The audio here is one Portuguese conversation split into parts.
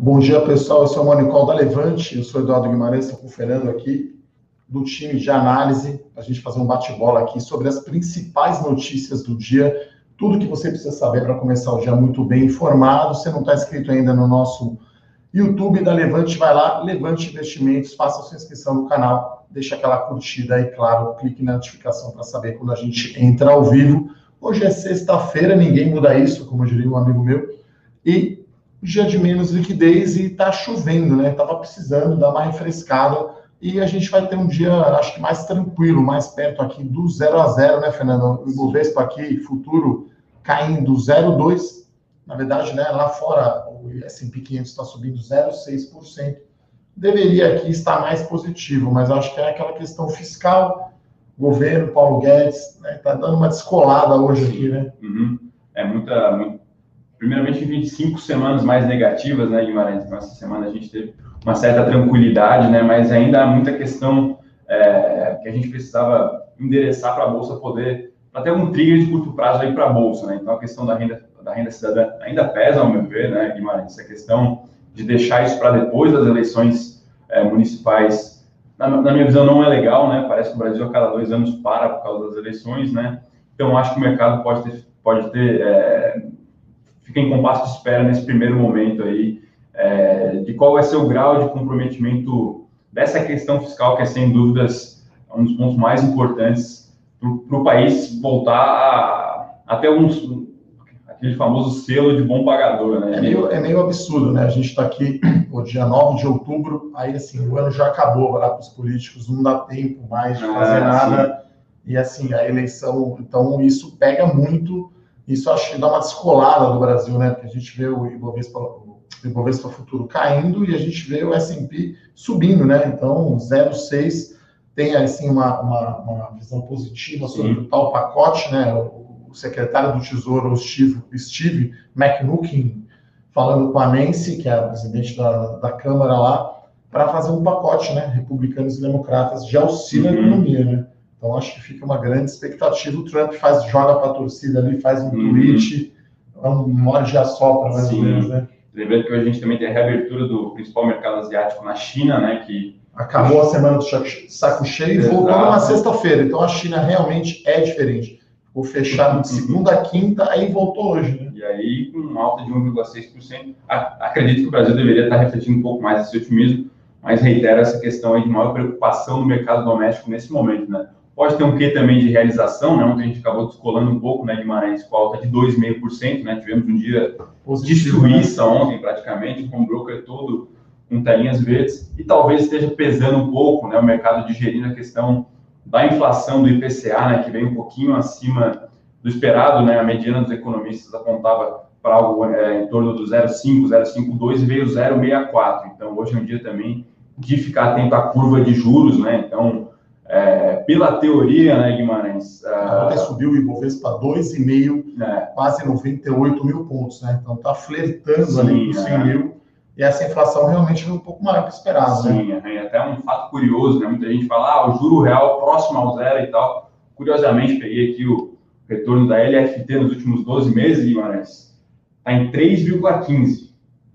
Bom dia, pessoal. Eu sou o Monicol da Levante, eu sou Eduardo Guimarães, estou com o Fernando aqui, do time de análise, para a gente fazer um bate-bola aqui sobre as principais notícias do dia, tudo que você precisa saber para começar o dia muito bem informado. Se não está inscrito ainda no nosso YouTube da Levante, vai lá, Levante Investimentos, faça sua inscrição no canal, deixa aquela curtida e, claro, clique na notificação para saber quando a gente entra ao vivo. Hoje é sexta-feira, ninguém muda isso, como diria um amigo meu, e dia de menos liquidez e está chovendo, né? Tava precisando dar uma refrescada e a gente vai ter um dia, acho que mais tranquilo, mais perto aqui do 0 a 0, né, Fernando? O Ibovespa aqui, futuro caindo 0,2. Na verdade, né, lá fora o S&P 500 está subindo 0,6%. Deveria aqui estar mais positivo, mas acho que é aquela questão fiscal, governo, Paulo Guedes, né, tá dando uma descolada hoje aqui, né? Uhum. É muita, muito primeiramente, 25 semanas mais negativas, né, Guimarães? Então, essa semana a gente teve uma certa tranquilidade, né, mas ainda há muita questão é, que a gente precisava endereçar para a Bolsa poder, para ter um trigger de curto prazo aí para a Bolsa, né? Então, a questão da renda, da renda cidadã ainda pesa, ao meu ver, né, Guimarães? Essa questão de deixar isso para depois das eleições é, municipais, na, na, minha visão, não é legal, né? Parece que o Brasil a cada dois anos para por causa das eleições, né? Então, acho que o mercado pode ter, pode ter é, fica em compasso de espera nesse primeiro momento aí, é, de qual vai ser o grau de comprometimento dessa questão fiscal, que é sem dúvidas um dos pontos mais importantes para o país voltar a, a ter um, aquele famoso selo de bom pagador, né? É meio, é meio absurdo, né? A gente está aqui o dia 9 de outubro, aí assim, o ano já acabou lá para os políticos, não dá tempo mais de fazer ah, nada. Sim. E assim, a eleição, então isso pega muito isso acho que dá uma descolada do Brasil, né? Porque a gente vê o Ibovespa, o Ibovespa futuro caindo e a gente vê o S&P subindo, né? Então, 0,6 tem assim uma, uma, uma, visão positiva sobre Sim. o tal pacote, né? O, secretário do Tesouro, o Steve, Steve McNukin, falando com a Nancy, que é a presidente da, da Câmara lá, para fazer um pacote, né? Republicanos e democratas de auxílio uhum. à economia, né? Então acho que fica uma grande expectativa. O Trump faz, joga para a torcida ali, faz um uhum. tweet, é um morde a sopra, mais Sim. ou menos, né? Lembrando que hoje a gente também tem a reabertura do principal mercado asiático na China, né? Que acabou a semana do saco cheio e voltou numa sexta-feira. Então a China realmente é diferente. Ficou fechado de segunda a quinta, aí voltou hoje, né? E aí, com alta de 1,6%, acredito que o Brasil deveria estar refletindo um pouco mais esse otimismo, mas reitero essa questão aí de maior preocupação no mercado doméstico nesse momento, né? Pode ter um quê também de realização, né? Ontem a gente acabou descolando um pouco, né, Guimarães, com alta de 2,5%, né? Tivemos um dia de suíça né? ontem, praticamente, com o broker todo com telinhas verdes, e talvez esteja pesando um pouco, né, o mercado digerindo a questão da inflação do IPCA, né, que vem um pouquinho acima do esperado, né, a mediana dos economistas apontava para algo é, em torno do 0,5, 0,52 e veio 0,64. Então, hoje é um dia também de ficar atento à curva de juros, né, então é, pela teoria, né, Guimarães? Ontem uh, subiu o Ibovespa para 2,5, é. quase 98 mil pontos, né? Então está flertando Sim, ali com 100 é. mil. E essa inflação realmente foi um pouco maior que esperado, Sim, né? Sim, é até um fato curioso, né? Muita gente fala, ah, o juro real próximo ao zero e tal. Curiosamente, peguei aqui o retorno da LFT nos últimos 12 meses, Guimarães, está em 3,15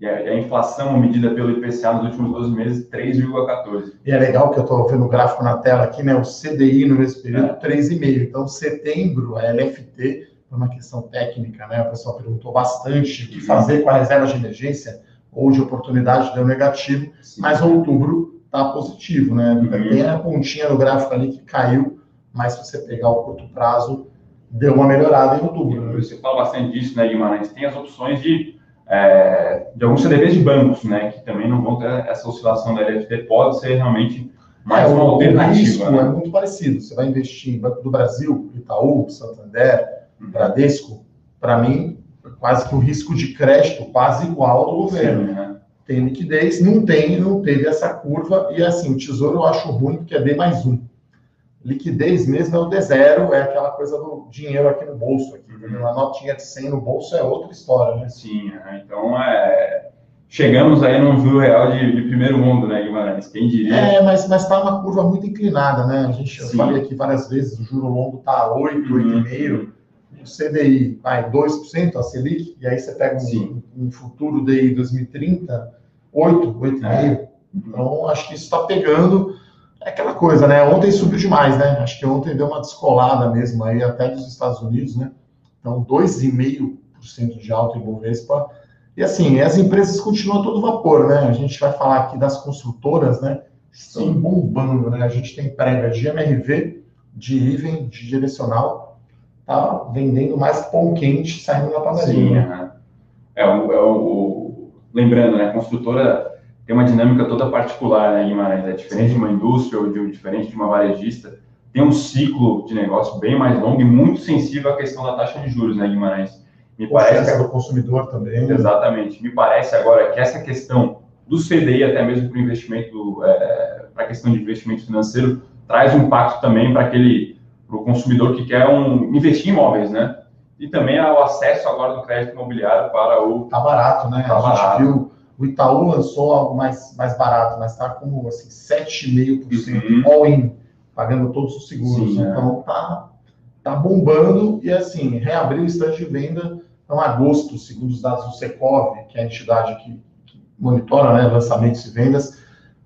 e a, inflação medida pelo IPCA nos últimos 12 meses, 3,14. E é legal que eu estou vendo o gráfico na tela aqui, né? O CDI no mesmo período, é. 3,5. Então, setembro, a LFT, por uma questão técnica, né? O pessoal perguntou bastante o que fazer com a reserva de emergência ou de oportunidade, deu negativo, Sim. mas outubro está positivo, né? Uhum. Tem a pontinha no gráfico ali que caiu, mas se você pegar o curto prazo, deu uma melhorada em outubro. Né? Você fala bastante disso, né, Guimarães? Tem as opções de é, de alguns CDBs de bancos, né, que também não vão ter essa oscilação da LFT, pode ser realmente mais é, uma alternativa. Né? É muito parecido. Você vai investir em Banco do Brasil, Itaú, Santander, uhum. Bradesco, para mim, quase que o risco de crédito quase igual ao do governo. Sim, né? Tem liquidez, não tem, não teve essa curva, e assim, o tesouro eu acho ruim porque é D mais um liquidez mesmo é o D0, é aquela coisa do dinheiro aqui no bolso. Uhum. Uma notinha de 100 no bolso é outra história, né? Sim, então é... chegamos aí num juro real de, de, primeiro mundo, né, Guimarães? Quem diria? É, mas está uma curva muito inclinada, né? A gente, eu falei aqui várias vezes, o juro longo está 8, uhum. 8,5%. O CDI vai 2%, a Selic, e aí você pega um, um futuro DI 2030 8, 8,5. É. Então, acho que isso está pegando. É aquela coisa, né? Ontem subiu demais, né? Acho que ontem deu uma descolada mesmo aí, até dos Estados Unidos, né? Então, 2,5% de alta em Bovespa. E assim, as empresas continuam todo vapor, né? A gente vai falar aqui das construtoras, né? Estão bombando, né? A gente tem prévia de MRV, de Even, de direcional, tá vendendo mais pão quente saindo da padaria. Sim, é, o, é o, lembrando, né? A construtora tem uma dinâmica toda particular, né, Guimarães? É diferente Sim. de uma indústria ou de, diferente de uma varejista. Tem um ciclo de negócio bem mais longo e muito sensível à questão da taxa de juros, né, Guimarães? Me parece que... do consumidor também. Exatamente. Me parece agora que essa questão do CDI, até mesmo para o investimento, é, para a questão de investimento financeiro, traz um impacto também para aquele para o consumidor que quer um, investir em imóveis, né? E também o acesso agora do crédito imobiliário para o. Tá barato, né? Tá a barato. gente viu o Itaú lançou algo mais, mais barato, mas está como assim, 7,5% uhum. all-in, pagando todos os seguros. Sim, é. então tá, tá bombando e assim, reabriu o estande de venda então, agosto, segundo os dados do Secov, que é a entidade que, que monitora né, lançamentos e vendas,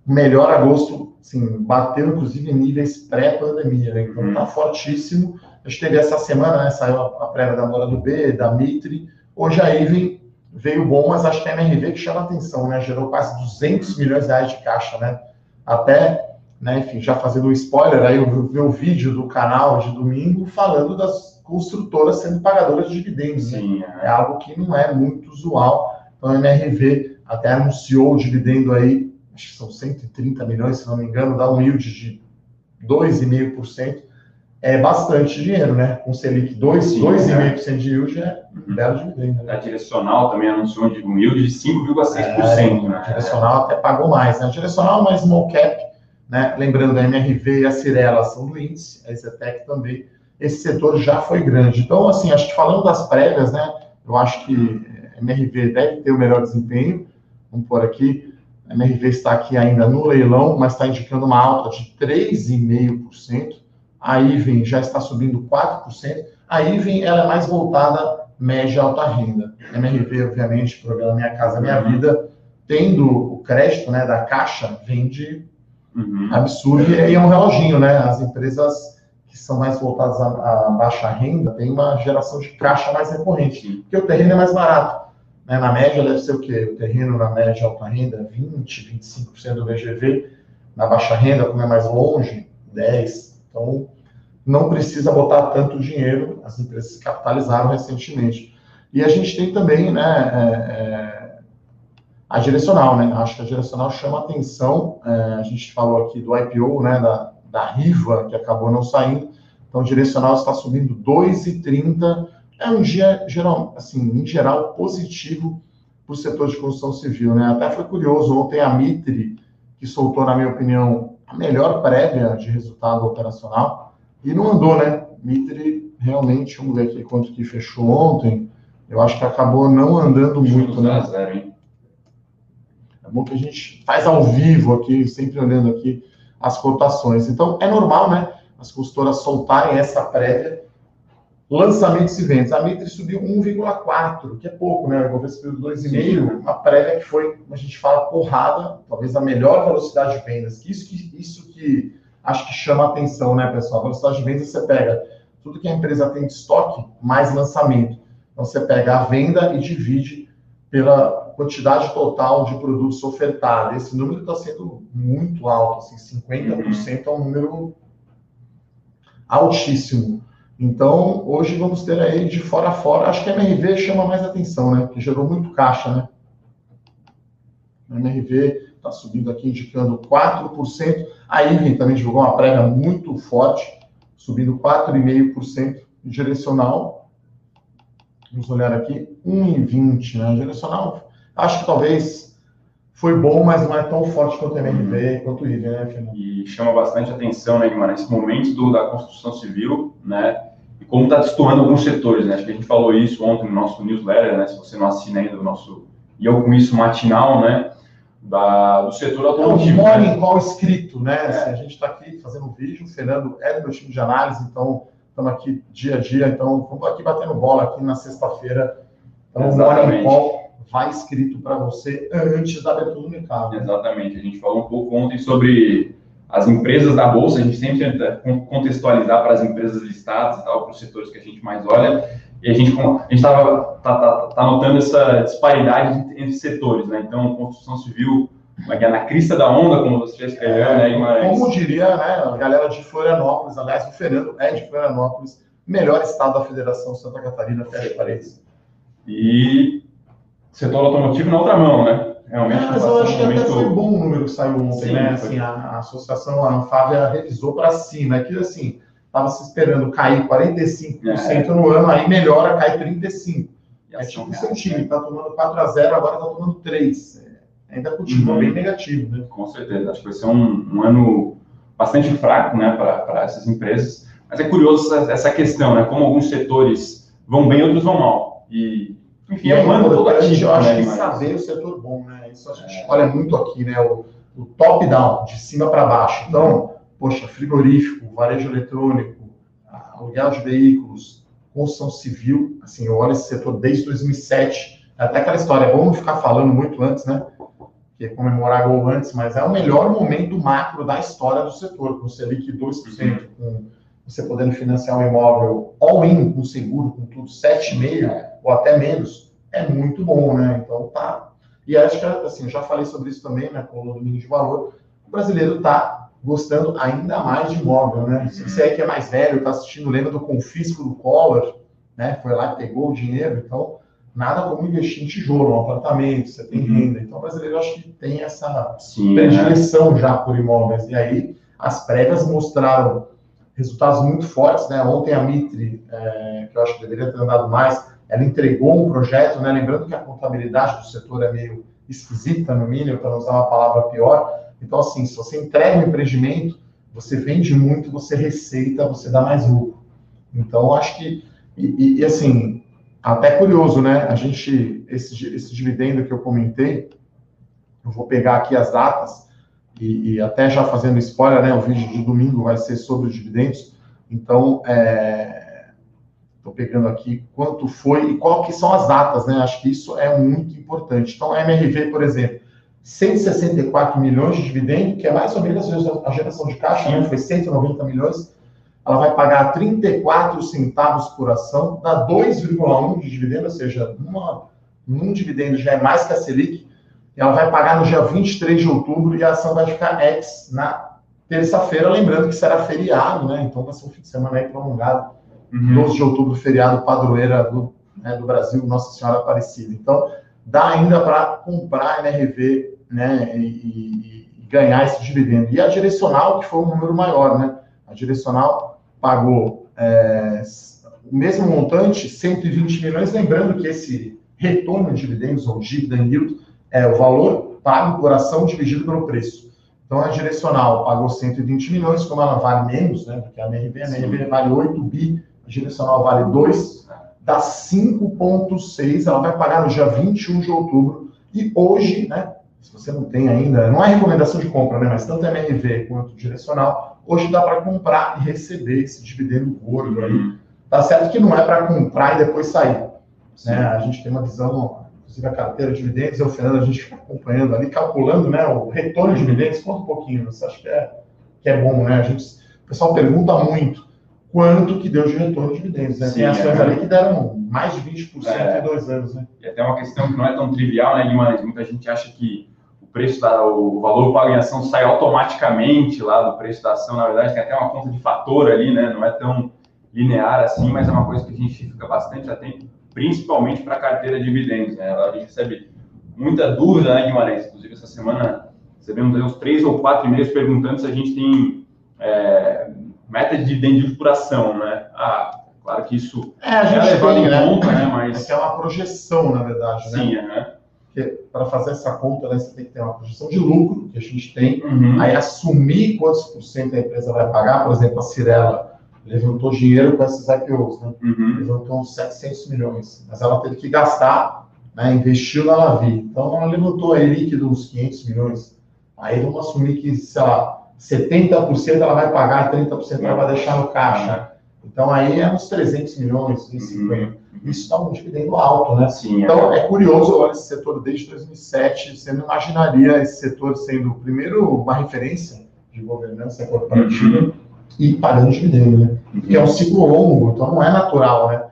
melhor agosto, assim, bateu inclusive em níveis pré-pandemia, né? então está fortíssimo. A gente teve essa semana, né, saiu a, a prévia da Mora do B, da Mitre, hoje a Even veio bom, mas acho que a MRV que chama atenção, né? Gerou quase 200 milhões de reais de caixa, né? Até, né, enfim, já fazendo um spoiler, aí eu vi o vídeo do canal de domingo falando das construtoras sendo pagadoras de dividendos. Né? Sim, né? é. é algo que não é muito usual. Então a MRV até anunciou o dividendo aí, acho que são 130 milhões, se não me engano, dá um yield de 2,5% é bastante dinheiro, né? Com Selic 2,5% de yield é um belo dividendo. Né? A direcional também anunciou de um yield de 5,6%. É, né? A direcional até pagou mais. Né? A direcional mais small cap, né? lembrando a MRV e a Cirela são do índice, a Zetec também. Esse setor já foi grande. Então, assim, acho que falando das prévias, né? Eu acho que a MRV deve ter o melhor desempenho. Vamos por aqui. A MRV está aqui ainda no leilão, mas está indicando uma alta de 3,5% a IVEN já está subindo 4%. A IVEN ela é mais voltada média alta renda. MRV, obviamente, programa Minha Casa Minha. Vida, tendo o crédito né, da Caixa, vende uhum. absurdo. E é um reloginho, né? As empresas que são mais voltadas à, baixa renda têm uma geração de caixa mais recorrente, porque o terreno é mais barato. Né? Na média, deve ser o quê? O terreno na média alta renda, 20, 25% do VGV. Na baixa renda, como é mais longe, 10, então, não precisa botar tanto dinheiro, as empresas capitalizaram recentemente. E a gente tem também né, é, é, a direcional, né? Acho que a direcional chama atenção. É, a gente falou aqui do IPO, né, da, da Riva, que acabou não saindo. Então, direcional está subindo 2,30. É um dia, geral, assim, em geral, positivo para o setor de construção civil. Né? Até foi curioso, ontem a Mitre, que soltou, na minha opinião, a melhor prévia de resultado operacional e não andou, né? Mitre realmente, vamos ver aqui quanto que fechou ontem. Eu acho que acabou não andando muito, né? Zero, hein? É bom que a gente faz ao vivo aqui, sempre olhando aqui as cotações. Então, é normal, né? As consultoras soltarem essa prévia Lançamentos e vendas. A Mitre subiu 1,4, que é pouco, né? O Ibovespa subiu 2,5, uma prévia que foi, como a gente fala, porrada, talvez a melhor velocidade de vendas. Isso que, isso que acho que chama a atenção, né, pessoal? A velocidade de vendas você pega tudo que a empresa tem de estoque, mais lançamento. Então você pega a venda e divide pela quantidade total de produtos ofertados. Esse número está sendo muito alto, assim, 50% é um número altíssimo. Então, hoje vamos ter aí de fora a fora. Acho que a MRV chama mais atenção, né? Que gerou muito caixa, né? A MRV está subindo aqui, indicando 4%. A Iven também divulgou uma prévia muito forte, subindo 4,5% direcional. Vamos olhar aqui, 1,20, né? Direcional, acho que talvez foi bom, mas não é tão forte quanto a MRV, quanto o Iven, né, Fernando? E chama bastante atenção, né, Guimarães, esse momento do, da construção civil, né? e como está destoando alguns setores, né? Acho que a gente falou isso ontem no nosso newsletter, né? Se você não assina ainda o nosso e eu com isso matinal, né? Da, do setor automotivo. É um morning call escrito, né? É. Assim, a gente está aqui fazendo um vídeo, o Fernando é do meu time de análise, então estamos aqui dia a dia, então vamos aqui batendo bola aqui na sexta-feira. Então, morning call vai escrito para você antes da abertura do mercado. Exatamente. A gente falou um pouco ontem sobre as empresas da bolsa, a gente sempre tenta contextualizar para as empresas listadas e tal, para os setores que a gente mais olha. E a gente estava tá, tá, tá notando essa disparidade entre setores, né? Então, construção civil é na crista da onda, como você já escreveu, é, né, Guimarães? Como diria né, a galera de Florianópolis, aliás, o Fernando é de Florianópolis, melhor estado da Federação Santa Catarina, fecha paredes. E setor automotivo na outra mão, né? Realmente, é, mas eu acho que até foi bom o número que saiu ontem, Sim, né? Assim, a, a, associação, a Anfávia revisou para cima, é que assim, estava se esperando cair 45% é. no ano, aí melhora, cai 35%. É tipo o seu time, está tomando 4 a 0 agora está tomando 3 ainda continua uhum. bem negativo, né? Com certeza, acho que vai ser um, um ano bastante fraco, né, para essas empresas. Mas é curioso essa, essa, questão, né, como alguns setores vão bem, outros vão mal. E, enfim, é um ano todo ativo, Eu acho né, que saber o setor bom, né, isso a gente é. olha muito aqui, né, o, o top-down, de cima para baixo. Então, poxa, frigorífico, varejo eletrônico, aluguel de veículos, construção civil, assim, eu olho esse setor desde 2007, até aquela história, vamos ficar falando muito antes, né, que é comemorar gol antes, mas é o melhor momento macro da história do setor, com o Selic 2%, com você podendo financiar um imóvel all-in, com seguro, com tudo, 7,5% ou até menos, é muito bom, né? Então tá. E acho que, assim, eu já falei sobre isso também, né, com o domínio de valor, o brasileiro tá gostando ainda mais de imóvel, né? Se você aí que é mais velho, tá assistindo, lembra do confisco do Collor, né? Foi lá e pegou o dinheiro, então nada como investir em tijolo, um apartamento, você tem uhum. renda. Então, o brasileiro acho que tem essa Sim, predileção né? já por imóveis. E aí, as prévias mostraram resultados muito fortes, né? Ontem a Mitre, é, que eu acho que deveria ter andado mais, ela entregou um projeto, né? Lembrando que a contabilidade do setor é meio esquisita, no mínimo, para não usar uma palavra pior. Então, assim, se você entrega um empreendimento, você vende muito, você receita, você dá mais lucro. Então, acho que, e, e, assim, até curioso, né? A gente, esse, esse dividendo que eu comentei, eu vou pegar aqui as datas, e, e até já fazendo spoiler, né? O vídeo de domingo vai ser sobre os dividendos. Então, estou é, pegando aqui quanto foi e qual que são as datas, né? Acho que isso é muito importante. Então, a MRV, por exemplo, 164 milhões de dividendo, que é mais ou menos a geração de caixa, né? Foi 190 milhões ela vai pagar 34 centavos por ação, dá 2,1 de dividendo, ou seja, uma, um dividendo já é mais que a Selic. Ela vai pagar no dia 23 de outubro e a ação vai ficar ex na terça-feira, lembrando que será feriado, né? Então vai ser um fim de semana aí prolongado. Uhum. 12 de outubro, feriado padroeira do, né, do Brasil, Nossa Senhora Aparecida. Então, dá ainda para comprar NRV né, e, e, ganhar esse dividendo. E a direcional, que foi um número maior, né? A direcional pagou é, o mesmo montante, 120 milhões, lembrando que esse retorno de dividendos, ou dividend yield, é o valor pago por ação dividido pelo preço. Então, a direcional pagou 120 milhões, como ela vale menos, né, do que a MRV, a MRV vale 8 bi, a direcional vale 2, dá 5,6, ela vai pagar no dia 21 de outubro, e hoje, né, se você não tem ainda, não é recomendação de compra, né, mas tanto a MRV quanto direcional, hoje dá para comprar e receber esse dividendo gordo aí. Tá certo que não é para comprar e depois sair. Né? A gente tem uma visão, inclusive a carteira de dividendos, eu o Fernando, a gente fica acompanhando ali, calculando né, o retorno de dividendos. Conta um pouquinho, você acha que é, que é bom, né? A gente, o pessoal pergunta muito quanto que deu de retorno de dividendos. Né? Sim, tem ações é. ali que deram mais de 20% é. em dois anos. Né? E até uma questão que não é tão trivial, né, Guimarães? Muita gente acha que preço da, o valor pago em ação sai automaticamente lá do preço da ação, na verdade tem até uma conta de fator ali, né? Não é tão linear assim, mas é uma coisa que a gente fica bastante atento, principalmente para a carteira de dividendos, né? A gente recebe muita dúvida, né, Guimarães? Inclusive essa semana recebemos uns três ou quatro e-mails perguntando se a gente tem é, meta de dividendos por ação, né? Ah, claro que isso é, a gente é levado tem, em né? conta, né? Mas... É, é uma projeção, na verdade, né? Sim, é para fazer essa conta, né, você tem que ter uma projeção de lucro, que a gente tem, uhum. aí assumir quantos por cento a empresa vai pagar, por exemplo, a Cirela levantou dinheiro com esses IPOs, né? Uhum. levantou uns 700 milhões, mas ela teve que gastar, né, investiu na Lavi, então ela levantou aí líquido uns 500 milhões, aí vamos assumir que, sei lá, 70% ela vai pagar e 30% ela vai deixar no caixa, então aí é uns 300 milhões, 150 uhum. isso dá um dividendo alto, né? Sim, então, é, é curioso, olha, esse setor desde 2007, você não imaginaria esse setor sendo, primeiro, uma referência de governança corporativa uhum. E pagando dividendo, né? Uhum. Que é um ciclo longo, então não é natural, né?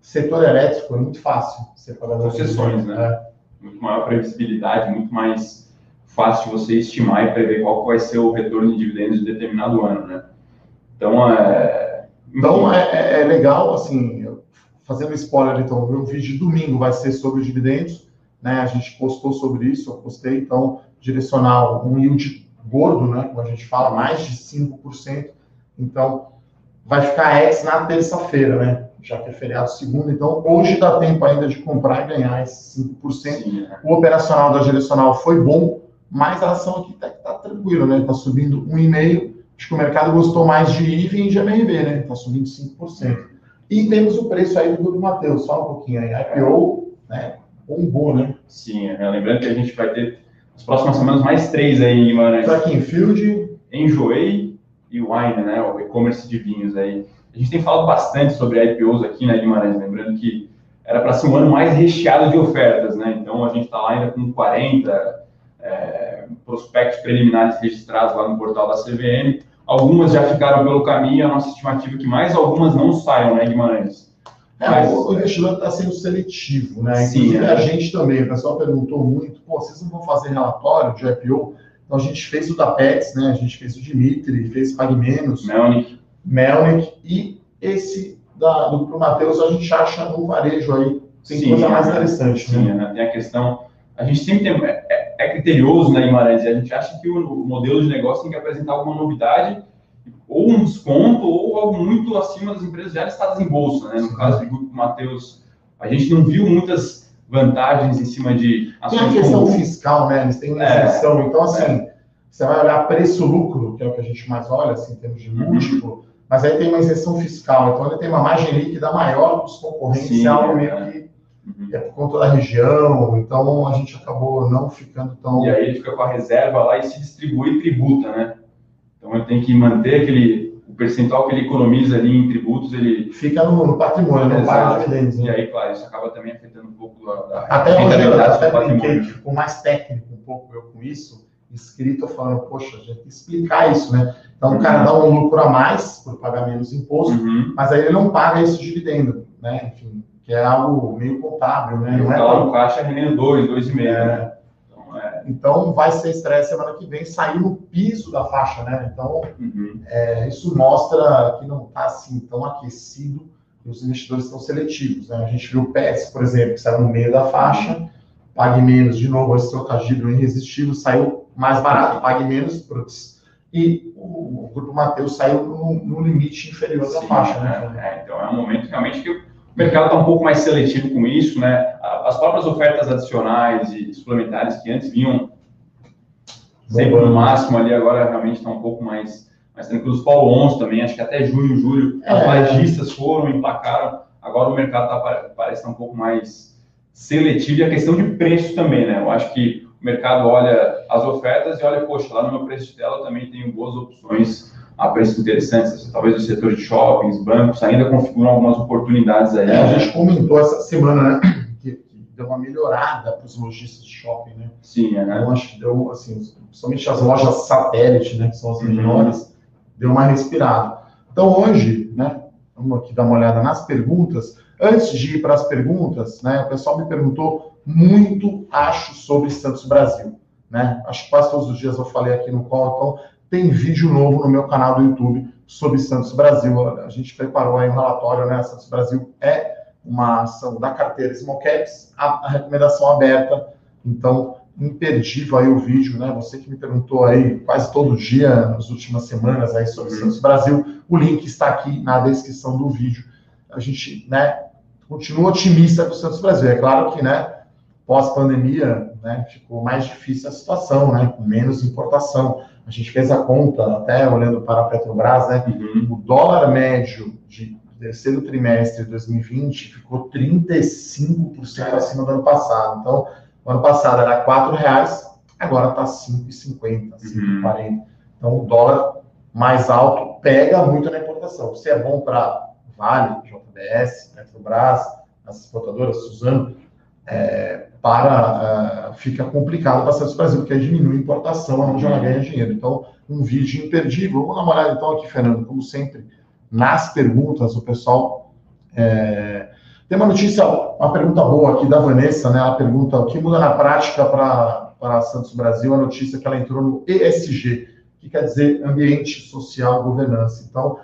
Setor elétrico é muito fácil você pagar concessões, né? É. Muito maior previsibilidade, muito mais fácil você estimar e prever qual vai ser o retorno de dividendos de determinado ano, né? Então, é... Então, é, é, é legal, assim, fazendo spoiler, então, o vídeo de domingo vai ser sobre dividendos, né? A gente postou sobre isso, eu postei, então, direcional, um yield gordo, né? Como a gente fala, mais de 5%. Então, vai ficar ex na terça-feira, né? Já que é feriado segunda, então hoje dá tempo ainda de comprar e ganhar esses 5%. Sim, é. O operacional da direcional foi bom, mas a ação aqui está tá tranquila, né? Está subindo 1,5%. Acho que o mercado gostou mais de IVE e de MRV, né? Está subindo 5%. E temos o preço aí do Matheus, fala um pouquinho aí. IPO, né? Bombou, né? Sim, é, lembrando que a gente vai ter nas próximas semanas mais três aí em Guimarães. Trackingfield. Enjoei e Wine, né? O e-commerce de vinhos aí. A gente tem falado bastante sobre IPOs aqui na né, Guimarães, lembrando que era para ser um ano mais recheado de ofertas, né? Então a gente está lá ainda com 40 é, prospectos preliminares registrados lá no portal da CVM. Algumas já ficaram pelo caminho, a nossa estimativa é que mais algumas não saiam, né, Guimarães? É, Mas, o investidor está sendo seletivo, né? Sim, é. a gente também, o pessoal perguntou muito, pô, vocês não vão fazer relatório de IPO? Então a gente fez o da Pets, né? A gente fez o Dimitri, fez Pague Menos. Melnick. Melnick. E esse da, do Grupo Matheus a gente acha no varejo aí. Tem sim, coisa mais interessante. Sim, né? tem a questão. A gente sempre tem, é, é, é criterioso, né, Guimarães? A gente acha que o, o modelo de negócio tem que apresentar alguma novidade ou um desconto, ou algo muito acima das empresas já listadas em bolsa. Né? No caso do Grupo Matheus, a gente não viu muitas vantagens em cima de ações. Tem a questão como... fiscal, né? Eles têm uma é, isenção. É, então, assim, é. você vai olhar preço-lucro, que é o que a gente mais olha, assim, em termos de uhum. múltiplo, uhum. mas aí tem uma isenção fiscal. Então, ele tem uma margem líquida maior dos concorrentes, Sim, é algo meio é. que uhum. é por conta da região. Então, a gente acabou não ficando tão. E aí ele fica com a reserva lá e se distribui e tributa, né? Então ele tem que manter aquele o percentual que ele economiza ali em tributos, ele fica no, no patrimônio, não paga dividendos. Né? E aí, claro, isso acaba também afetando um pouco a, a até rentabilidade do patrimônio. Ficou mais técnico um pouco eu com isso, escrito falando, poxa, a gente tem que explicar isso, né? Então uhum. o cara uhum. dá um lucro a mais por pagar menos imposto, uhum. mas aí ele não paga esse dividendo, né? Enfim, que é algo meio contábil, né? Não é lá no caixa rendendo 2, 2,5, é, né? Então, vai ser estreia semana que vem, sair no piso da faixa, né? Então, uhum. é, isso mostra que não está assim tão aquecido e os investidores estão seletivos. Né? A gente viu o PETS, por exemplo, que saiu no meio da faixa, pague menos, de novo, esse trocadilho irresistível, saiu mais barato, pague menos, putz, e o, o Grupo Mateus saiu no, no, limite inferior Sim, da faixa. Né? É, então, é um momento realmente que o mercado está um pouco mais seletivo com isso, né? As próprias ofertas adicionais e suplementares que antes vinham sempre no máximo ali, agora realmente está um pouco mais, mais tranquilo. Os Paulo 11 também, acho que até junho, julho, é. as lojistas foram, emplacaram. Agora o mercado tá, parece estar um pouco mais seletivo e a questão de preço também, né? Eu acho que o mercado olha as ofertas e olha, poxa, lá no meu preço de tela eu também tenho boas opções a preços interessantes, talvez o setor de shoppings, bancos, ainda configuram algumas oportunidades aí. É, a gente comentou essa semana, né, que, que deu uma melhorada para os lojistas de shopping, né? Sim, é, né? Então, acho que deu, assim, principalmente as lojas satélite, né, que são as uhum. menores, deu uma respirada. Então, hoje, né, vamos aqui dar uma olhada nas perguntas. Antes de ir para as perguntas, né, o pessoal me perguntou muito, acho, sobre Santos Brasil. Né? Acho que quase todos os dias eu falei aqui no call, então tem vídeo novo no meu canal do YouTube sobre Santos Brasil. A gente preparou aí um relatório, né? Santos Brasil é uma ação da carteira Small Caps, a, a recomendação aberta. Então, imperdível aí o vídeo, né? Você que me perguntou aí quase todo dia nas últimas semanas aí sobre Santos Brasil, o link está aqui na descrição do vídeo. A gente, né, continua otimista com o Santos Brasil. É claro que, né, pós-pandemia, né, ficou mais difícil a situação, né, com menos importação. A gente fez a conta, até olhando para a Petrobras, né? Uhum. O dólar médio de terceiro trimestre de 2020 ficou 35% acima do ano passado. Então, o ano passado era R$ reais, agora está 5,50, 5,40. Uhum. Então, o dólar mais alto pega muito na importação. Se é bom para Vale, JBS, Petrobras, as exportadoras, Suzano, é, para uh, fica complicado para Santos Brasil, porque aí diminui a importação, onde ela ganha dinheiro. Então, um vídeo imperdível. Vamos dar uma olhada então aqui, Fernando, como sempre, nas perguntas, o pessoal. É... Tem uma notícia, uma pergunta boa aqui da Vanessa, né? Ela pergunta o que muda na prática para Santos Brasil, a notícia que ela entrou no ESG, que quer dizer ambiente social governança. Então,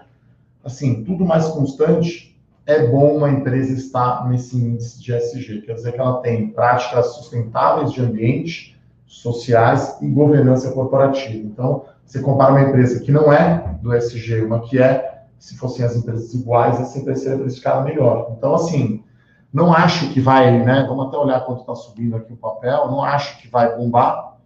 assim, tudo mais constante é bom uma empresa estar nesse índice de SG, quer dizer que ela tem práticas sustentáveis de ambiente, sociais e governança corporativa. Então, você compara uma empresa que não é do SG, uma que é, se fossem as empresas iguais, essa empresa seria precificada melhor. Então, assim, não acho que vai, né? Vamos até olhar quanto está subindo aqui o papel, não acho que vai bombar,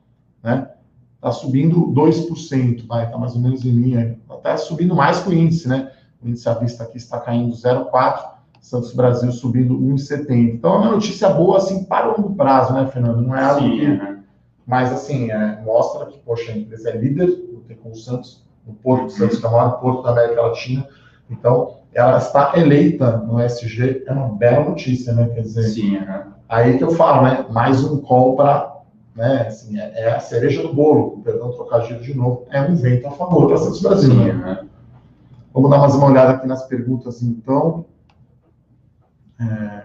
né? Está subindo 2%, vai, está mais ou menos em linha, até subindo mais que o índice, né? O índice à vista aqui está caindo 0,4%, Santos Brasil subindo 1,70%. Então, é uma notícia boa, assim, para o longo prazo, né, Fernando? Não é algo Sim, que... Né? Mas, assim, é, mostra que, poxa, a empresa é líder, tem com o Santos, no Porto de Santos, que é o maior porto da América Latina. Então, ela está eleita no SG, é uma bela notícia, né? Quer dizer, Sim, uhum. aí que eu falo, né? Mais um call para, né? Assim, é, é, a cereja do bolo, perdão, trocadilho de novo, é um vento a favor para Santos Brasil, Sim, né? Uhum. Vamos dar mais uma olhada aqui nas perguntas, então. É,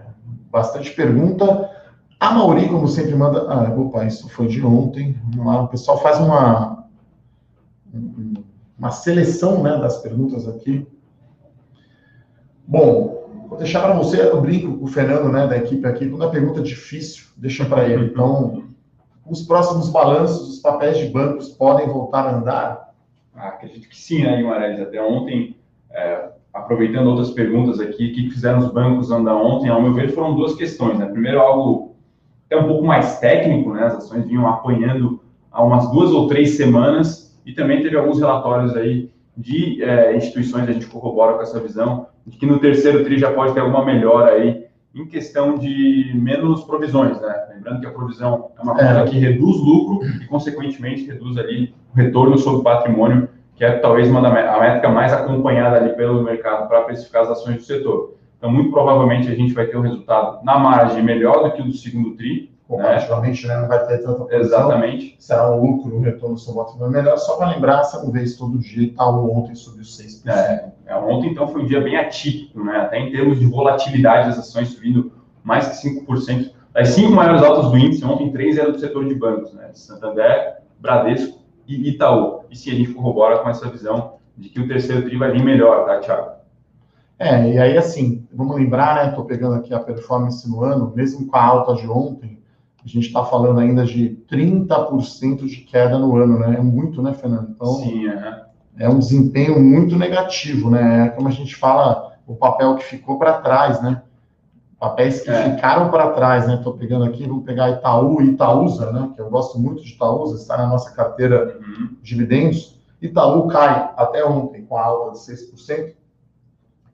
bastante pergunta. A Mauri, como sempre, manda. Ah, opa, isso foi de ontem. Vamos lá, o pessoal faz uma, uma seleção né, das perguntas aqui. Bom, vou deixar para você, eu brinco com o Fernando, né, da equipe aqui, quando a pergunta é difícil, deixa para ele. Então, os próximos balanços, os papéis de bancos podem voltar a andar? Acredito que sim, né, Guimarães? Até ontem é, aproveitando outras perguntas aqui, o que fizeram os bancos andar ontem, ao meu ver, foram duas questões. Né? Primeiro, algo até um pouco mais técnico, né? as ações vinham apanhando há umas duas ou três semanas, e também teve alguns relatórios aí de é, instituições, a gente corrobora com essa visão, de que no terceiro TRI já pode ter alguma melhora aí em questão de menos provisões, né? Lembrando que a provisão é uma coisa é. que reduz lucro e, consequentemente, reduz ali o retorno sobre o patrimônio que é talvez uma da, a métrica mais acompanhada ali pelo mercado para precificar as ações do setor. Então, muito provavelmente a gente vai ter um resultado na margem melhor do que o do segundo TRI. Comparativamente, né? né? não vai ter tanta produção. Exatamente. Será um lucro, um retorno do seu patrimônio melhor. Só para lembrar, essa vez todo dia, Itaú ontem subiu 6%. É, é, ontem, então, foi um dia bem atípico, né? até em termos de volatilidade das ações subindo mais que 5%. As cinco maiores altas do índice, ontem, três eram do setor de bancos, né? Santander, Bradesco e Itaú. E se a gente corrobora com essa visão de que o terceiro TRI vai vir melhor, tá, Thiago? É, e aí assim, vamos lembrar, né? Estou pegando aqui a performance no ano, mesmo com a alta de ontem, a gente está falando ainda de 30% de queda no ano, né? É muito, né, Fernando? Então, Sim, é. É um desempenho muito negativo, né? É como a gente fala, o papel que ficou para trás, né? papéis que é. ficaram para trás, né? Estou pegando aqui, vamos pegar Itaú e Itaúsa, né? Que eu gosto muito de Itaúsa, está na nossa carteira uhum. de dividendos. Itaú cai até ontem com a alta de 6%,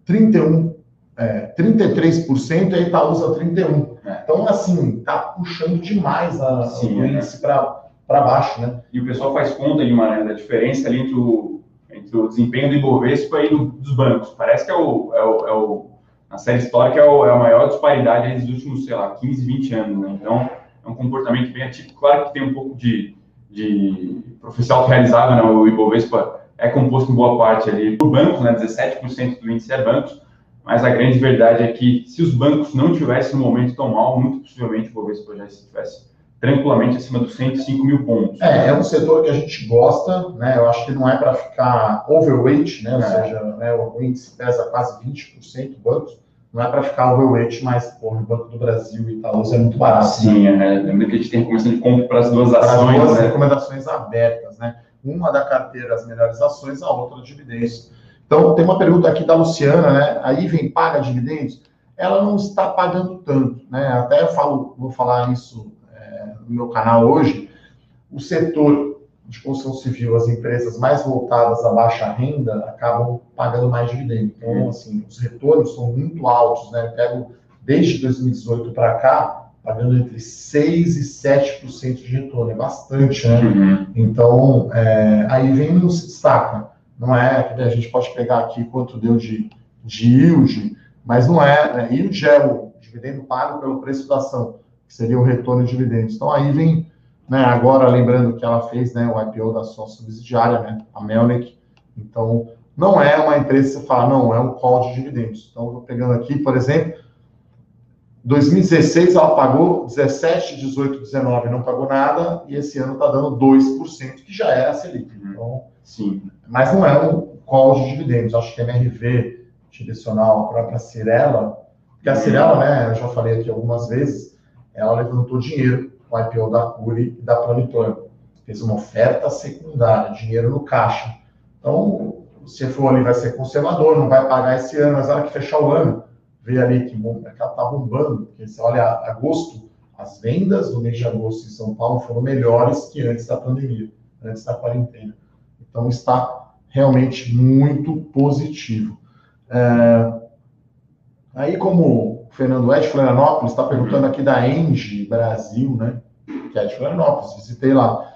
31, é, 33% e a Itaúsa 31%. É. Então, assim, está puxando demais a, Sim, o é. índice para baixo, né? E o pessoal faz conta, Guimarães, da diferença ali entre o, o desempenho do Ibovespa e do, dos bancos. Parece que é o, é o, é o a série histórica é, o, é a maior disparidade dos últimos, sei lá, 15, 20 anos, né? Então, é um comportamento bem atípico. Claro que tem um pouco de, de profissão autorrealizável, né? O Ibovespa é composto em boa parte ali por bancos, né? 17% do índice é bancos, mas a grande verdade é que se os bancos não tivessem no momento tão mal, muito possivelmente o Ibovespa já estivesse tranquilamente acima dos 105 mil pontos. É, é um setor que a gente gosta, né? Eu acho que não é para ficar overweight, né? Ou é. seja, né, o índice pesa quase 20% bancos não é para ficar overweight, mas porra, o Banco do Brasil e Itaú é muito barato. Sim, né? é, lembra que a gente tem recomendação de compra para as duas ações. As duas né? recomendações abertas, né? Uma da carteira as melhores ações, a outra dividendos. Então, tem uma pergunta aqui da Luciana, né? A Iven paga dividendos? Ela não está pagando tanto, né? Até eu falo, vou falar isso no meu canal hoje. O setor de construção civil, as empresas mais voltadas à baixa renda acabam pagando mais dividendo. Então, uhum. assim, os retornos são muito altos, né? Eu pego desde 2018 para cá, pagando entre 6% e 7% de retorno, é bastante, né? Uhum. Então, é, aí vem e se destaca. Não é, a gente pode pegar aqui quanto deu de, de yield, mas não é, né? yield é o dividendo pago pelo preço da ação, que seria o retorno de dividendos. Então aí vem, né, agora lembrando que ela fez né, o IPO da sua subsidiária, né, a Melnick. Então, não é uma empresa que você fala, não, é um call de dividendos. Então, estou pegando aqui, por exemplo, 2016 ela pagou 17, 18, 19 não pagou nada, e esse ano está dando 2%, que já é a Selic. Uhum. Então, Sim. Mas não é um call de dividendos. Acho que a MRV direcional, a própria Cirela, porque a Cirela, né, eu já falei aqui algumas vezes, ela levantou dinheiro com o IPO da Curi e da Planiplan. Fez uma oferta secundária, dinheiro no caixa. Então, o CFO ali vai ser conservador, não vai pagar esse ano, mas na hora que fechar o ano, vê ali que o mercado está bombando, porque você olha agosto, as vendas do mês de agosto em São Paulo foram melhores que antes da pandemia, antes da quarentena. Então está realmente muito positivo. É... Aí, como Fernando é de Florianópolis, está perguntando aqui da Engie Brasil, né? Que é de Florianópolis, visitei lá.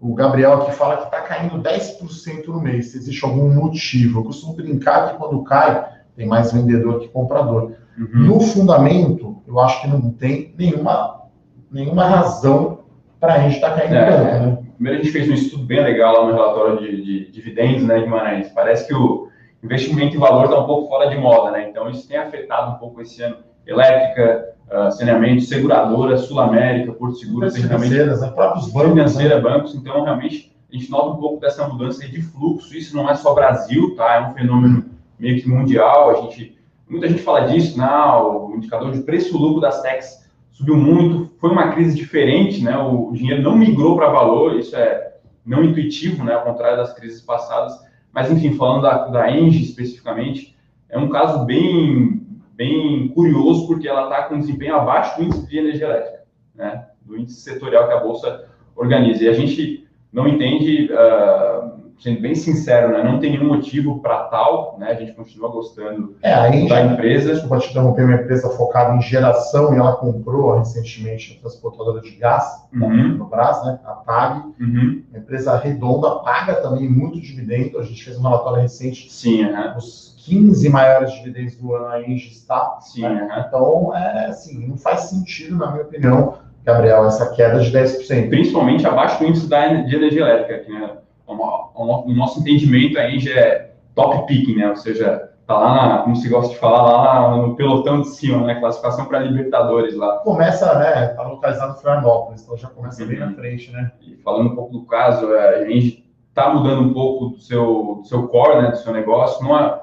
O Gabriel aqui fala que está caindo 10% no mês. Se existe algum motivo. Eu costumo brincar que quando cai, tem mais vendedor que comprador. Uhum. No fundamento, eu acho que não tem nenhuma, nenhuma razão para a gente estar tá caindo é, tanto. Né? Primeiro, a gente fez um estudo bem legal lá no relatório de, de dividendos, né, Guimarães? Parece que o investimento em valor está um pouco fora de moda, né? Então, isso tem afetado um pouco esse ano. Elétrica, uh, saneamento, seguradora, Sul América, Porto Seguro, financeiras, né? próprios bancos. Financeira, né? bancos. Então, realmente, a gente nota um pouco dessa mudança de fluxo. Isso não é só Brasil, tá? É um fenômeno meio que mundial. A gente, muita gente fala disso, não, o indicador de preço-lucro das techs subiu muito, foi uma crise diferente, né? O, dinheiro não migrou para valor, isso é não intuitivo, né? Ao contrário das crises passadas. Mas, enfim, falando da, da Engie especificamente, é um caso bem, bem curioso, porque ela está com desempenho abaixo do índice de energia elétrica, né? Do índice setorial que a Bolsa organiza. E a gente não entende. Uh, sendo bem sincero, né, não tem nenhum motivo para tal, né, a gente continua gostando é, a Engie, da empresa. Desculpa te interromper, uma empresa focada em geração e ela comprou recentemente a transportadora de gás uhum. no Brasil, né, a TAG, uhum. empresa redonda, paga também muito dividendo, a gente fez um relatório recente, Sim, uhum. os 15 maiores dividendos do ano a Engie está, Sim, né? então, é, assim, não faz sentido, na minha opinião, Gabriel, essa queda de 10%. Principalmente abaixo do índice da, de energia elétrica, né? o nosso entendimento aí já é top picking, né? Ou seja, tá lá, na, como se gosta de falar, lá no pelotão de cima, né? Classificação para Libertadores lá. Começa, né? Tá localizado em Florianópolis, então já começa uhum. bem na frente, né? E falando um pouco do caso, é, a gente tá mudando um pouco do seu, do seu core, né? Do seu negócio. Não é,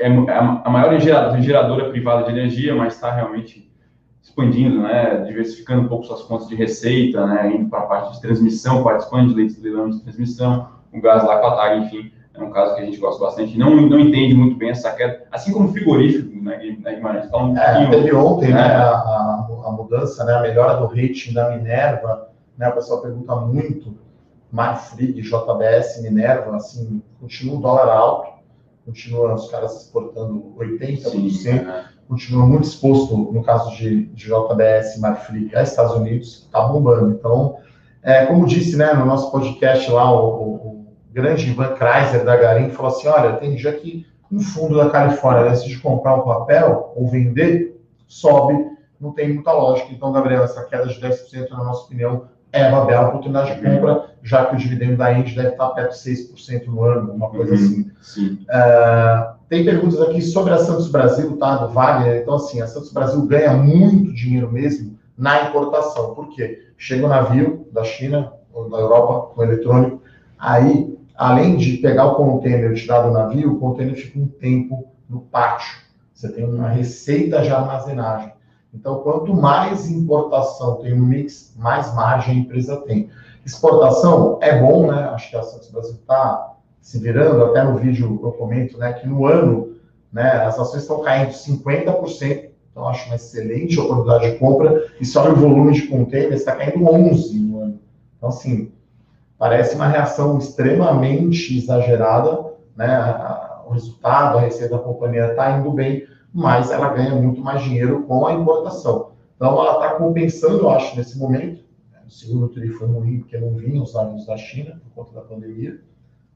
é, é a maior geradora privada de energia, mas está realmente expandindo, né, diversificando um pouco suas fontes de receita, né, indo para a parte de transmissão, participando de leitos de leilão de transmissão, o gás lá com a TAG, enfim, é um caso que a gente gosta bastante. Não, não entende muito bem essa queda, assim como frigorífico, né, Guimarães? Fala um é, teve ontem, né, né a, a, a, mudança, né, a melhora do rating da Minerva, né, o pessoal pergunta muito, Marfrig, JBS, Minerva, assim, continua um dólar alto, continua os caras exportando 80%, Sim, é. continua muito exposto, no caso de, de JBS, Marfrig, a Estados Unidos, está bombando. Então, é, como disse né, no nosso podcast lá, o, o grande Ivan Kreiser da Garim falou assim: olha, tem dia que um fundo da Califórnia decide comprar um papel ou vender, sobe, não tem muita lógica. Então, Gabriel, essa queda de 10%, na nossa opinião, é uma bela oportunidade de compra, já que o dividendo da Indy deve estar perto de 6% no ano, uma coisa uhum, assim. Uh, tem perguntas aqui sobre a Santos Brasil, tá? Do Wagner. Então, assim, a Santos Brasil ganha muito dinheiro mesmo na importação. Por quê? Chega o navio da China ou da Europa com eletrônico, aí, além de pegar o container e tirar do navio, o container fica um tempo no pátio. Você tem uma receita de armazenagem. Então, quanto mais importação tem no mix, mais margem a empresa tem. Exportação é bom, né? Acho que a Santos Brasil está se virando. Até no vídeo eu comento né, que no ano né, as ações estão caindo 50%. Então, acho uma excelente oportunidade de compra. E só o volume de containers está caindo 11 no ano. Então, assim, parece uma reação extremamente exagerada. Né? O resultado, a receita da companhia está indo bem, mas ela ganha muito mais dinheiro com a importação. Então, ela está compensando, eu acho, nesse momento. O segundo TRI foi ruim, porque não vinham os dados da China por conta da pandemia.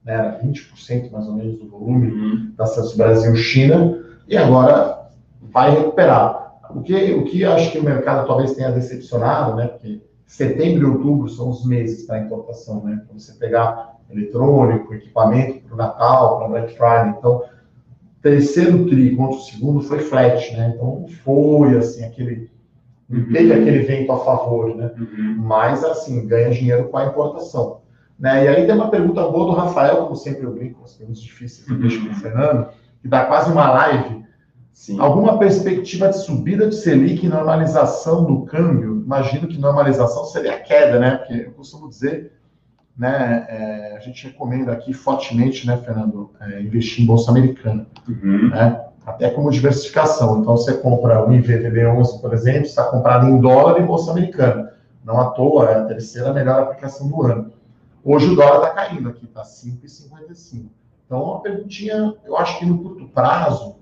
Né? Era 20% mais ou menos do volume uhum. da Santos Brasil-China. E agora vai recuperar. o que, o que acho que o mercado talvez tenha decepcionado, né? Porque setembro e outubro são os meses para importação, né? Para você pegar eletrônico, equipamento para o Natal, para Black Friday. Então, terceiro tri contra o segundo foi flat, né? Então, foi assim, aquele. Uhum. Teve aquele vento a favor, né? Uhum. Mas, assim, ganha dinheiro com a importação. Né? E aí tem uma pergunta boa do Rafael, como sempre eu brinco, as perguntas difíceis eu deixo com o Fernando, que dá quase uma live. Sim. Alguma perspectiva de subida de Selic e normalização do câmbio? Imagino que normalização seria a queda, né? Porque eu costumo dizer, né? É, a gente recomenda aqui fortemente, né, Fernando, é, investir em bolsa americana, uhum. né? Até como diversificação. Então você compra o IVVB11, por exemplo, está comprado em dólar e bolsa americana. Não à toa, é a terceira melhor aplicação do ano. Hoje o dólar está caindo aqui, está 5,55. Então, uma perguntinha, eu acho que no curto prazo,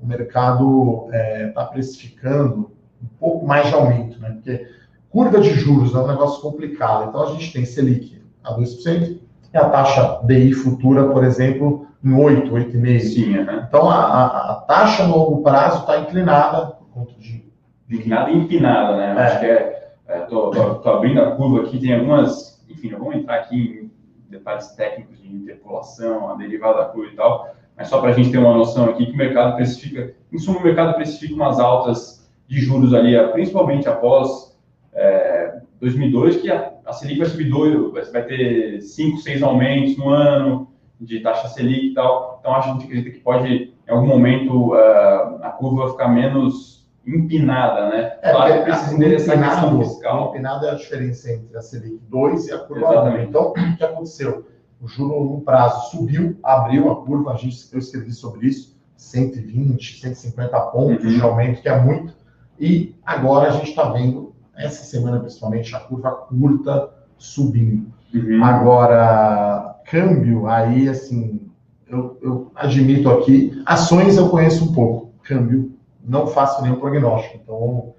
o mercado está é, tá precificando um pouco mais de aumento, né? Porque curva de juros é um negócio complicado. Então, a gente tem Selic a 2% e a taxa DI futura, por exemplo, em 8, 8,5%. Sim, uhum. Então, a, a, a, taxa no longo prazo está inclinada por conta de... Inclinada e empinada, né? É. Acho que é... Estou é, abrindo a curva aqui, tem algumas enfim, não vamos entrar aqui em detalhes técnicos de interpolação, a derivada da curva e tal, mas só para a gente ter uma noção aqui que o mercado precifica, em suma, o mercado precifica umas altas de juros ali, principalmente após é, 2002, que a, a Selic vai subir dois, vai ter cinco, seis aumentos no ano de taxa Selic e tal. Então, a gente acredita que pode, em algum momento, uh, a curva ficar menos empinada, né? É, claro que precisa endereçar a questão fiscal. Empinado é a diferença entre a Selic 2 e a curva 1. Então, o que aconteceu? O juro no prazo subiu, abriu a curva, a gente, eu escrevi sobre isso, 120, 150 pontos uhum. de aumento, que é muito. E agora a gente está vendo, essa semana principalmente, a curva curta subindo. Uhum. Agora, câmbio, aí assim, eu, eu admito aqui, ações eu conheço um pouco, câmbio não faço nenhum prognóstico. Então,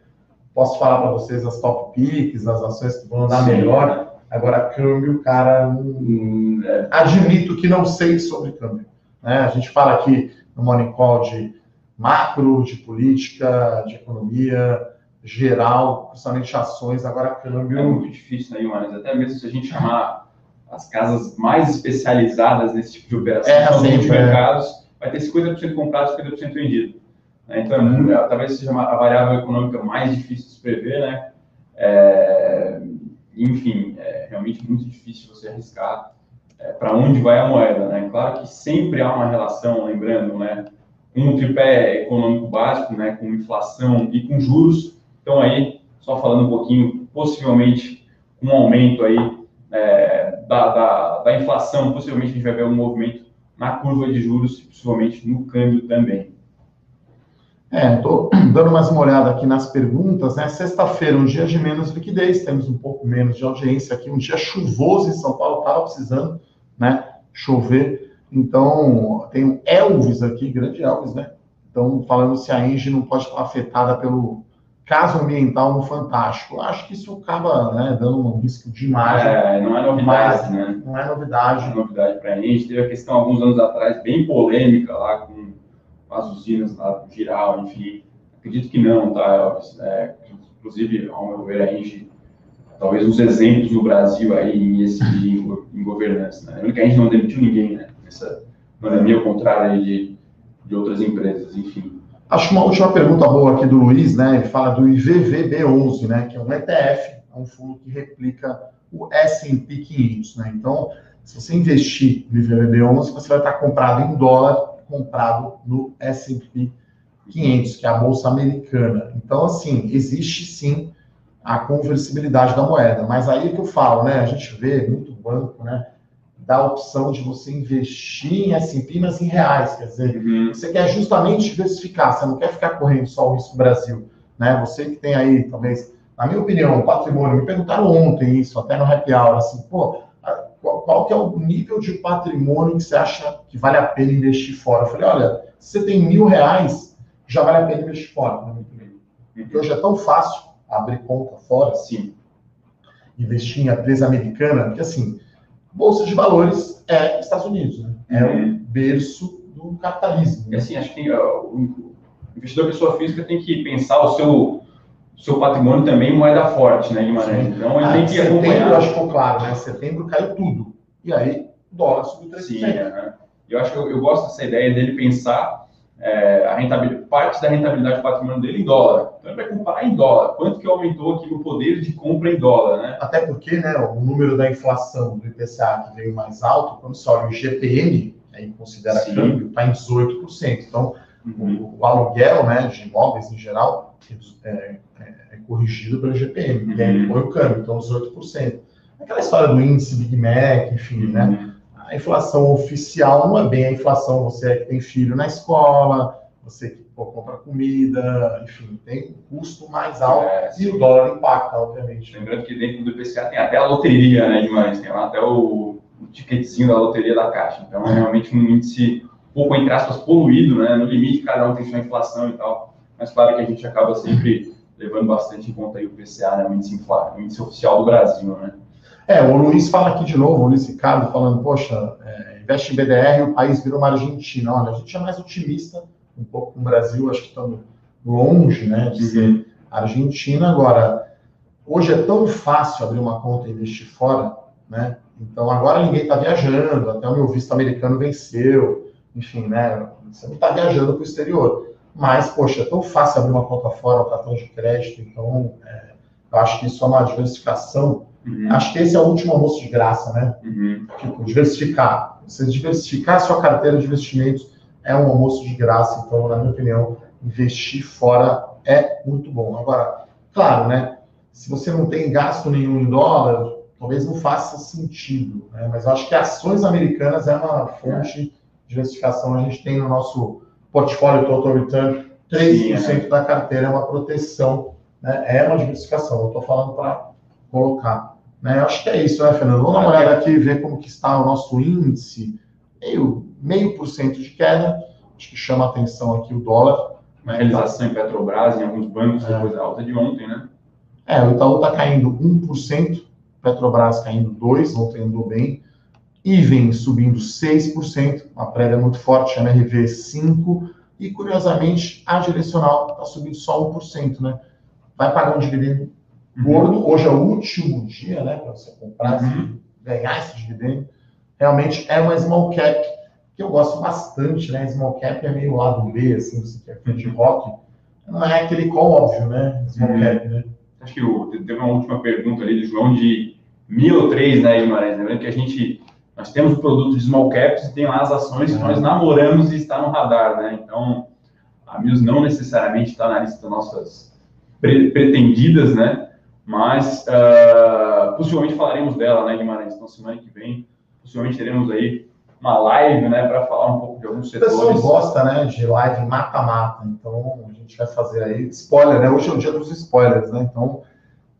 posso falar para vocês as top picks, as ações que vão andar Sim. melhor. Agora, câmbio, cara, hum, é, admito que não sei sobre câmbio. Né? A gente fala aqui no Morning Call de macro, de política, de economia geral, principalmente ações. Agora, câmbio. É muito difícil, né, Mas até mesmo se a gente chamar as casas mais especializadas nesse tipo de operação, é, assim, de é. mercados, vai ter 50% comprado e 50% vendido. Né? Então, é muito, talvez seja a variável econômica mais difícil de se prever, né? É, enfim, é realmente muito difícil você arriscar é, para onde vai a moeda, né? Claro que sempre há uma relação, lembrando, né? Com o tripé econômico básico, né? Com inflação e com juros. Então, aí, só falando um pouquinho, possivelmente um aumento aí é, da, da, da inflação, possivelmente a gente vai ver um movimento na curva de juros, possivelmente no câmbio também. É, estou dando mais uma olhada aqui nas perguntas, né? Sexta-feira, um dia de menos liquidez, temos um pouco menos de audiência aqui, um dia chuvoso em São Paulo, estava precisando, né? Chover. Então, tem o Elvis aqui, grande Elvis, né? Então, falando se a Engie não pode estar afetada pelo caso ambiental no Fantástico. Acho que isso acaba né, dando um risco de imagem. É, não é novidade, mas, né? Não é novidade. Não é novidade para a Engie. Teve a questão alguns anos atrás, bem polêmica lá com as usinas lá do Giral, enfim. Acredito que não, tá, Elvis? É, inclusive, ao meu ver, a gente, talvez uns exemplos no Brasil aí em, esse, em, em governança. Né? que a gente não demitiu ninguém, né? Nessa pandemia, ao contrário de, de outras empresas, enfim. Acho uma última pergunta boa aqui do Luiz, né? Ele fala do IVVB11, né? Que é um ETF, é um fundo que replica o S&P 500, né? Então, se você investir no IVVB11, você vai estar comprado em dólar comprado no S&P 500, que é a bolsa americana. Então, assim, existe sim a conversibilidade da moeda, mas aí é que eu falo, né? A gente vê muito banco, né? Dá a opção de você investir em S&P, mas em reais, quer dizer, uhum. você quer justamente diversificar, você não quer ficar correndo só o risco Brasil, né? Você que tem aí, talvez, na minha opinião, patrimônio, me perguntaram ontem isso, até no happy hour, assim, pô, qual, qual que é o nível de patrimônio que você acha que vale a pena investir fora? Eu falei, olha, se você tem mil reais, já vale a pena investir fora, minha opinião. Porque hoje é tão fácil abrir conta fora, sim, investir em empresa americana, que assim, bolsa de valores é Estados Unidos, né? É uhum. o berço do capitalismo. Né? E assim, acho que o investidor pessoa física tem que pensar o seu, seu patrimônio também em moeda forte, né, Guimarães? Então ele ah, tem que acompanhar. Setembro, acho que ficou claro, né? Setembro caiu tudo. E aí, dólar subiu 3%. Sim, é. eu acho que eu, eu, gosto dessa ideia dele pensar é, a rentabilidade, parte da rentabilidade do patrimônio dele em dólar. Então ele vai comparar em dólar. Quanto que aumentou aqui o poder de compra em dólar, né? Até porque, né, o número da inflação do IPCA que veio mais alto, quando você olha o GPM, aí considera Sim. câmbio, está em 18%. Então, uhum. o, o, aluguel né, de imóveis em geral é, é, é corrigido pelo GPM, uhum. e aí põe o câmbio, então 18%. Aquela história do índice Big Mac, enfim, né? uhum. né? A inflação oficial não é bem a inflação, você é que tem filho na escola, você que pô, compra comida, enfim, tem um custo mais alto é, e o dólar impacta, obviamente. Lembrando que dentro do IPCA tem até a loteria, né, demais, tem lá até o, o ticketzinho da loteria da Caixa. Então é realmente um índice um pouco, entre aspas, poluído, né? No limite, cada um tem sua inflação e tal. Mas claro que a gente acaba sempre levando bastante em conta aí o IPCA, né? O índice, o índice oficial do Brasil, né? É, o Luiz fala aqui de novo, o Luiz Ricardo, falando, poxa, é, investe em BDR, o país virou uma Argentina. Olha, a gente é mais otimista um pouco com o Brasil, acho que estamos longe né, de ser. Argentina. Agora, hoje é tão fácil abrir uma conta e investir fora, né? Então agora ninguém está viajando, até o meu visto americano venceu, enfim, né? Você não está viajando para o exterior. Mas, poxa, é tão fácil abrir uma conta fora, o cartão de crédito, então é, eu acho que isso é uma diversificação Uhum. Acho que esse é o último almoço de graça, né? Uhum. Tipo, diversificar. Você diversificar a sua carteira de investimentos é um almoço de graça. Então, na minha opinião, investir fora é muito bom. Agora, claro, né? Se você não tem gasto nenhum em dólar, talvez não faça sentido. Né? Mas eu acho que ações americanas é uma fonte de diversificação. A gente tem no nosso portfólio Total Return 3% Sim, é. da carteira é uma proteção, né? é uma diversificação. Eu estou falando para colocar. Né? Eu acho que é isso, né, Fernando? Vamos dar uma olhada aqui e ver como que está o nosso índice. Meio, meio por cento de queda. Acho que chama a atenção aqui o dólar. Uma realização em Petrobras, em alguns bancos, é. depois da alta de ontem, né? É, o Itaú está caindo 1%, Petrobras caindo 2%, ontem andou bem. Iven subindo 6%, uma prévia muito forte, MRV 5%, e curiosamente a direcional está subindo só 1%, né? Vai pagar um dividendo gordo. Hoje é o último dia, né, para você comprar, uhum. ganhar esse dividendo. Realmente é uma small cap que eu gosto bastante, né? Small cap é meio lado B, assim, você quer fã de rock. Não é aquele call óbvio, né? Small uhum. cap, né? Acho que teve uma última pergunta ali do João de mil ou três, né, Guimarães? Lembrando que a gente nós temos produto de small caps e tem lá as ações que nós namoramos e está no radar, né? Então, a Mills não necessariamente está na lista das nossas pre pretendidas, né? Mas uh, possivelmente falaremos dela, né, Guimarães? Então, semana que vem, possivelmente teremos aí uma live, né, para falar um pouco de alguns setores. O pessoal gosta, né, de live mata-mata, então a gente vai fazer aí, spoiler, né, hoje é o dia dos spoilers, né, então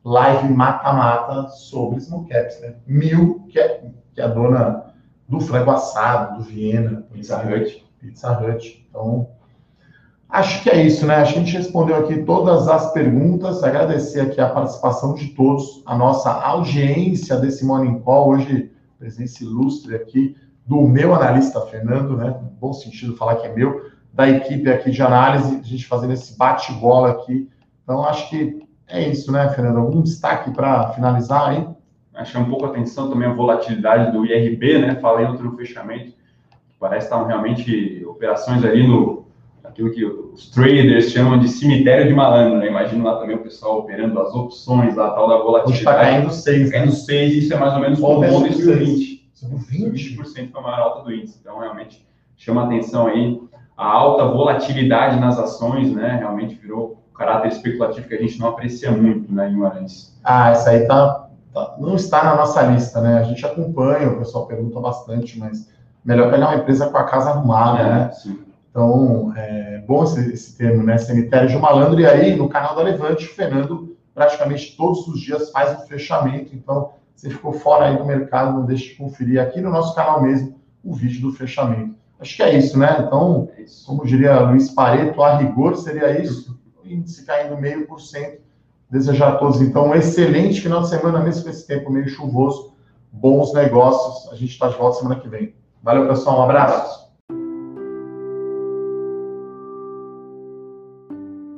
live mata-mata sobre small caps, né, Mil, que é, que é a dona do frango assado, do Viena, Pizza Hut. Pizza Hut, então Acho que é isso, né? A gente respondeu aqui todas as perguntas. Agradecer aqui a participação de todos, a nossa audiência desse Morning Call. Hoje, presença ilustre aqui do meu analista Fernando, né? Bom sentido falar que é meu, da equipe aqui de análise, a gente fazendo esse bate-bola aqui. Então, acho que é isso, né, Fernando? Algum destaque para finalizar aí? Que é um pouco atenção também a volatilidade do IRB, né? Falei outro no fechamento. Parece que estavam realmente operações ali no aquilo que os traders chamam de cemitério de malandro, né? Imagino lá também o pessoal operando as opções, lá tal da volatilidade. Está caindo 6. Caindo 6, isso é mais ou menos como o índice 20. Subiu 20? 20% foi a maior alta do índice. Então, realmente, chama atenção aí a alta volatilidade nas ações, né? Realmente virou um caráter especulativo que a gente não aprecia muito, né, Guimarães? Ah, essa aí tá, tá, não está na nossa lista, né? A gente acompanha, o pessoal pergunta bastante, mas melhor pegar uma empresa com a casa arrumada, é, né? Sim. Então, é bom esse, esse termo, né? Cemitério de malandro. E aí, no canal da Levante, o Fernando praticamente todos os dias faz o fechamento. Então, você ficou fora aí do mercado, não deixe de conferir aqui no nosso canal mesmo o vídeo do fechamento. Acho que é isso, né? Então, é como diria Luiz Pareto, a rigor seria isso. O índice caindo meio por cento. Desejar a todos, então, um excelente final de semana, mesmo com esse tempo meio chuvoso. Bons negócios. A gente está de volta semana que vem. Valeu, pessoal. Um abraço.